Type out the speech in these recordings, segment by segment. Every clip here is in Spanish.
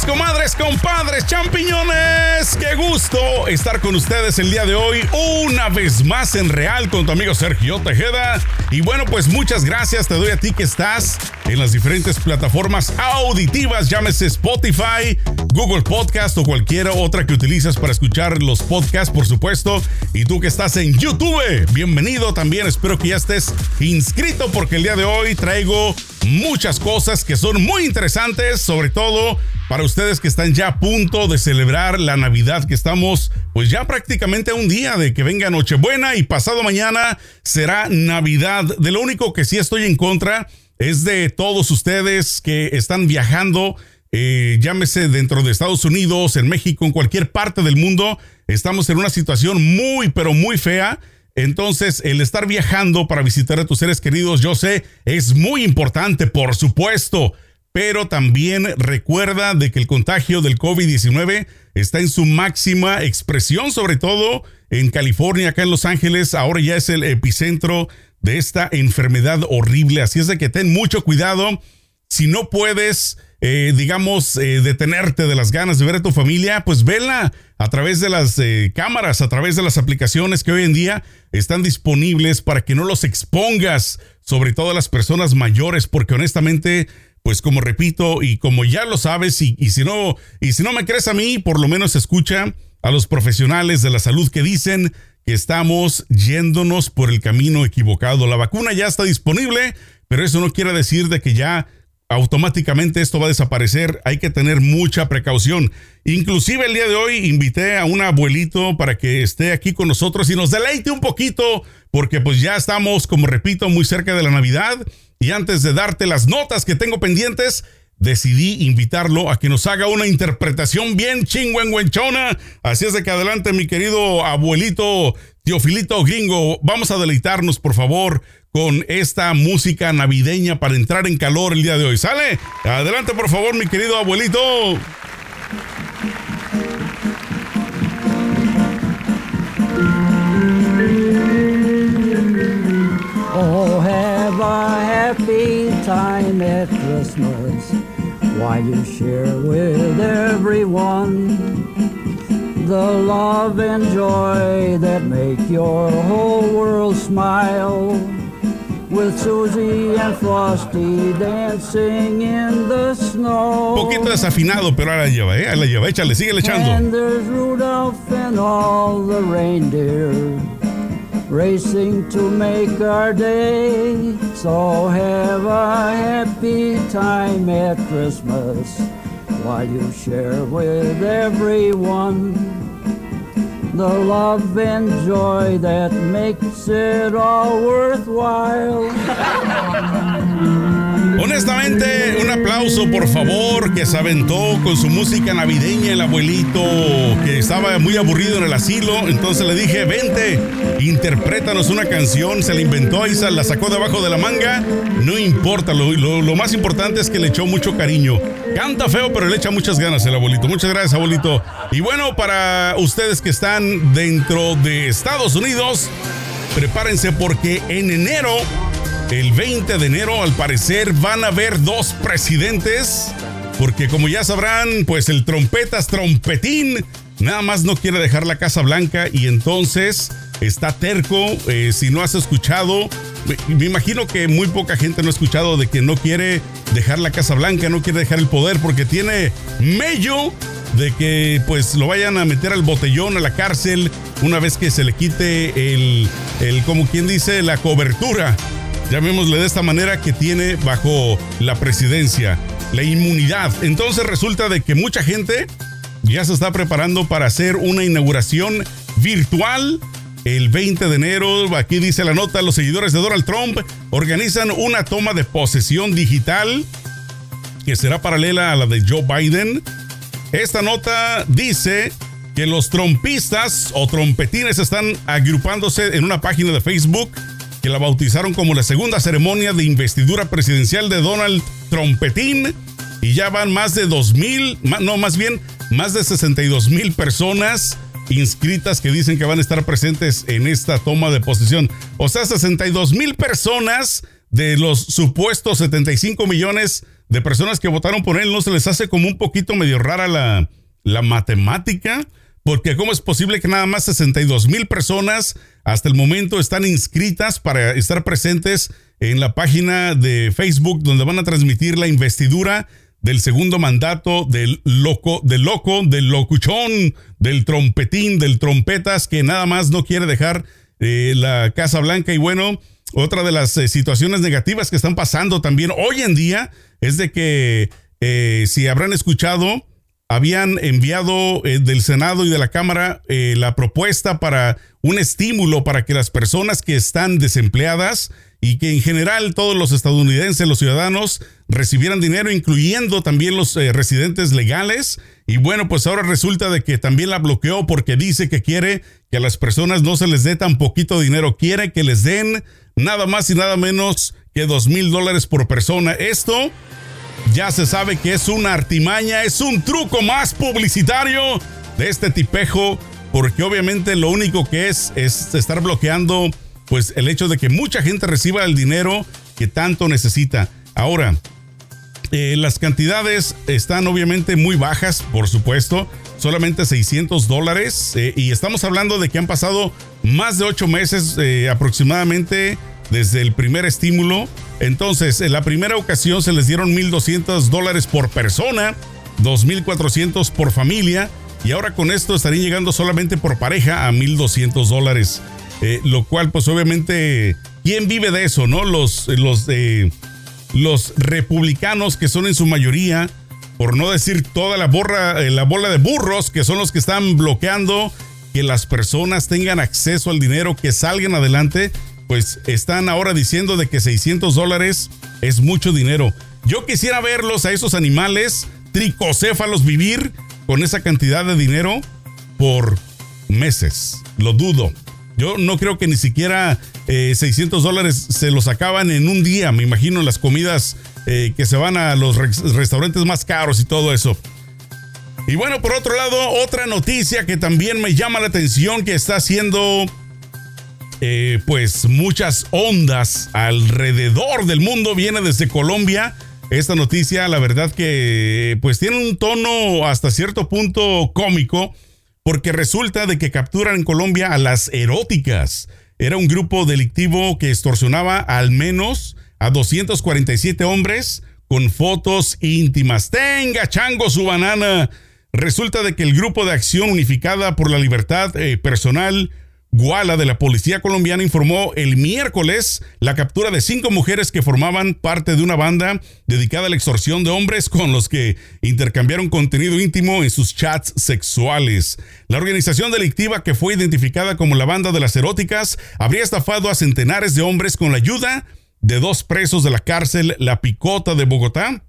comadres, compadres, champiñones. Qué gusto estar con ustedes el día de hoy, una vez más en Real con tu amigo Sergio Tejeda. Y bueno, pues muchas gracias te doy a ti que estás en las diferentes plataformas auditivas, llámese Spotify, Google Podcast o cualquier otra que utilices para escuchar los podcasts, por supuesto. Y tú que estás en YouTube, bienvenido también. Espero que ya estés inscrito porque el día de hoy traigo muchas cosas que son muy interesantes, sobre todo para ustedes que están ya a punto de celebrar la Navidad, que estamos pues ya prácticamente a un día de que venga Nochebuena y pasado mañana será Navidad. De lo único que sí estoy en contra es de todos ustedes que están viajando, eh, llámese dentro de Estados Unidos, en México, en cualquier parte del mundo. Estamos en una situación muy, pero muy fea entonces, el estar viajando para visitar a tus seres queridos, yo sé, es muy importante, por supuesto, pero también recuerda de que el contagio del COVID-19 está en su máxima expresión, sobre todo en California, acá en Los Ángeles, ahora ya es el epicentro de esta enfermedad horrible, así es de que ten mucho cuidado. Si no puedes eh, digamos, eh, detenerte de las ganas de ver a tu familia, pues vela a través de las eh, cámaras, a través de las aplicaciones que hoy en día están disponibles para que no los expongas, sobre todo a las personas mayores, porque honestamente, pues como repito y como ya lo sabes, y, si no, y si no me crees a mí, por lo menos escucha a los profesionales de la salud que dicen que estamos yéndonos por el camino equivocado. La vacuna ya está disponible, pero eso no quiere decir de que ya automáticamente esto va a desaparecer. Hay que tener mucha precaución. Inclusive el día de hoy invité a un abuelito para que esté aquí con nosotros y nos deleite un poquito, porque pues ya estamos, como repito, muy cerca de la Navidad. Y antes de darte las notas que tengo pendientes, decidí invitarlo a que nos haga una interpretación bien chingüengüenchona. Así es de que adelante, mi querido abuelito Teofilito Gringo. Vamos a deleitarnos, por favor, con esta música navideña para entrar en calor el día de hoy. ¿Sale? Adelante, por favor, mi querido abuelito. While you share with everyone the love and joy that make your whole world smile. With Susie and Frosty dancing in the snow. Poquito desafinado, pero ahora la lleva, ¿eh? Ahí la lleva, échale, sigue echando. And there's Rudolph and all the reindeer racing to make our day. So have a happy time at Christmas while you share with everyone the love and joy that makes it all worthwhile. Honestamente, un aplauso por favor que se aventó con su música navideña el abuelito que estaba muy aburrido en el asilo. Entonces le dije, vente, interprétanos una canción. Se la inventó y se la sacó debajo de la manga. No importa, lo, lo más importante es que le echó mucho cariño. Canta feo, pero le echa muchas ganas el abuelito. Muchas gracias, abuelito. Y bueno, para ustedes que están dentro de Estados Unidos, prepárense porque en enero el 20 de enero, al parecer, van a haber dos presidentes. Porque como ya sabrán, pues el trompetas trompetín nada más no quiere dejar la Casa Blanca y entonces está terco. Eh, si no has escuchado, me imagino que muy poca gente no ha escuchado de que no quiere dejar la Casa Blanca, no quiere dejar el poder porque tiene mello de que pues lo vayan a meter al botellón, a la cárcel, una vez que se le quite el, el como quien dice, la cobertura llamémosle de esta manera, que tiene bajo la presidencia, la inmunidad. Entonces resulta de que mucha gente ya se está preparando para hacer una inauguración virtual el 20 de enero. Aquí dice la nota, los seguidores de Donald Trump organizan una toma de posesión digital que será paralela a la de Joe Biden. Esta nota dice que los trompistas o trompetines están agrupándose en una página de Facebook que la bautizaron como la segunda ceremonia de investidura presidencial de Donald Trompetín. Y ya van más de 2 mil, no, más bien más de 62 mil personas inscritas que dicen que van a estar presentes en esta toma de posesión. O sea, 62 mil personas de los supuestos 75 millones de personas que votaron por él, ¿no se les hace como un poquito medio rara la, la matemática? Porque ¿cómo es posible que nada más 62 mil personas hasta el momento están inscritas para estar presentes en la página de Facebook donde van a transmitir la investidura del segundo mandato del loco, del loco, del locuchón, del trompetín, del trompetas que nada más no quiere dejar eh, la Casa Blanca? Y bueno, otra de las eh, situaciones negativas que están pasando también hoy en día es de que eh, si habrán escuchado habían enviado eh, del Senado y de la Cámara eh, la propuesta para un estímulo para que las personas que están desempleadas y que en general todos los estadounidenses, los ciudadanos, recibieran dinero, incluyendo también los eh, residentes legales. Y bueno, pues ahora resulta de que también la bloqueó porque dice que quiere que a las personas no se les dé tan poquito dinero, quiere que les den nada más y nada menos que dos mil dólares por persona. Esto ya se sabe que es una artimaña, es un truco más publicitario de este tipejo, porque obviamente lo único que es es estar bloqueando pues el hecho de que mucha gente reciba el dinero que tanto necesita. Ahora, eh, las cantidades están obviamente muy bajas, por supuesto, solamente 600 dólares, eh, y estamos hablando de que han pasado más de ocho meses eh, aproximadamente desde el primer estímulo. Entonces, en la primera ocasión se les dieron 1.200 dólares por persona, 2.400 por familia, y ahora con esto estarían llegando solamente por pareja a 1.200 dólares. Eh, lo cual, pues obviamente, ¿quién vive de eso, no? Los, los, los republicanos, que son en su mayoría, por no decir toda la, borra, eh, la bola de burros, que son los que están bloqueando que las personas tengan acceso al dinero, que salgan adelante pues están ahora diciendo de que 600 dólares es mucho dinero. Yo quisiera verlos a esos animales tricocéfalos vivir con esa cantidad de dinero por meses. Lo dudo. Yo no creo que ni siquiera 600 eh, dólares se los acaban en un día. Me imagino las comidas eh, que se van a los restaurantes más caros y todo eso. Y bueno, por otro lado, otra noticia que también me llama la atención que está haciendo eh, pues muchas ondas alrededor del mundo. Viene desde Colombia. Esta noticia, la verdad que pues tiene un tono hasta cierto punto cómico, porque resulta de que capturan en Colombia a las eróticas. Era un grupo delictivo que extorsionaba al menos a 247 hombres con fotos íntimas. Tenga chango su banana. Resulta de que el grupo de acción unificada por la libertad eh, personal Guala de la Policía Colombiana informó el miércoles la captura de cinco mujeres que formaban parte de una banda dedicada a la extorsión de hombres con los que intercambiaron contenido íntimo en sus chats sexuales. La organización delictiva que fue identificada como la banda de las eróticas habría estafado a centenares de hombres con la ayuda de dos presos de la cárcel La Picota de Bogotá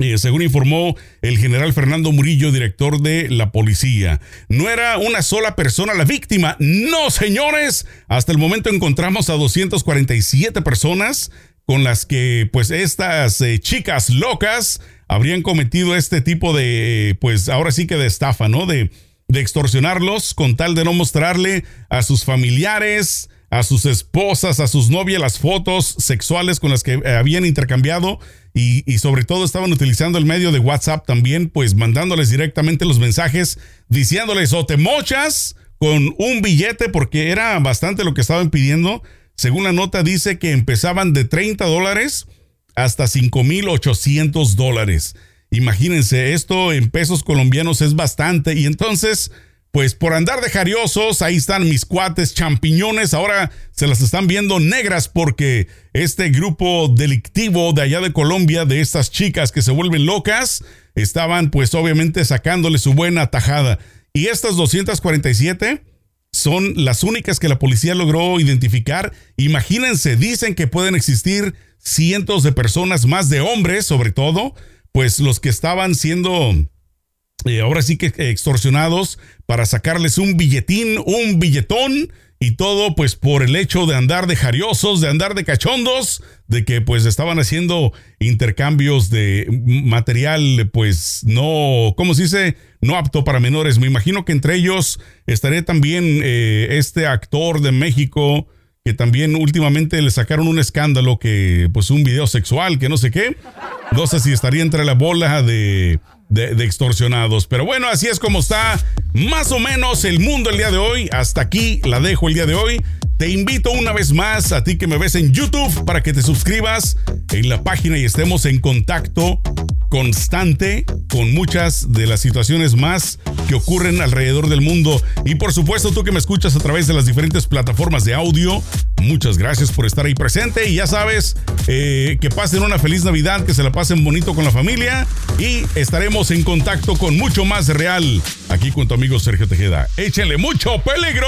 eh, según informó el general Fernando Murillo, director de la policía. No era una sola persona la víctima. No, señores. Hasta el momento encontramos a 247 personas con las que pues estas eh, chicas locas habrían cometido este tipo de, pues ahora sí que de estafa, ¿no? De, de extorsionarlos con tal de no mostrarle a sus familiares, a sus esposas, a sus novias las fotos sexuales con las que eh, habían intercambiado y, sobre todo estaban utilizando el medio de WhatsApp también, pues mandándoles directamente los mensajes diciéndoles o te mochas con un billete porque era bastante lo que estaban pidiendo. Según la nota dice que empezaban de 30 dólares hasta 5.800 dólares. Imagínense, esto en pesos colombianos es bastante y entonces pues por andar de jariosos, ahí están mis cuates champiñones, ahora se las están viendo negras porque este grupo delictivo de allá de Colombia, de estas chicas que se vuelven locas, estaban pues obviamente sacándole su buena tajada. Y estas 247 son las únicas que la policía logró identificar. Imagínense, dicen que pueden existir cientos de personas, más de hombres sobre todo, pues los que estaban siendo eh, ahora sí que extorsionados para sacarles un billetín, un billetón y todo pues por el hecho de andar de jariosos, de andar de cachondos, de que pues estaban haciendo intercambios de material pues no, ¿cómo se dice? No apto para menores. Me imagino que entre ellos estaré también eh, este actor de México que también últimamente le sacaron un escándalo que, pues un video sexual, que no sé qué. No sé si estaría entre la bola de, de, extorsionados. Pero bueno, así es como está más o menos el mundo el día de hoy. Hasta aquí la dejo el día de hoy. Te invito una vez más a ti que me ves en YouTube para que te suscribas en la página y estemos en contacto constante con muchas de las situaciones más que ocurren alrededor del mundo. Y por supuesto, tú que me escuchas a través de las diferentes plataformas de audio, muchas gracias por estar ahí presente. Y ya sabes, eh, que pasen una feliz Navidad, que se la pasen bonito con la familia y estaremos en contacto con mucho más real aquí con tu amigo Sergio Tejeda. Échenle mucho peligro.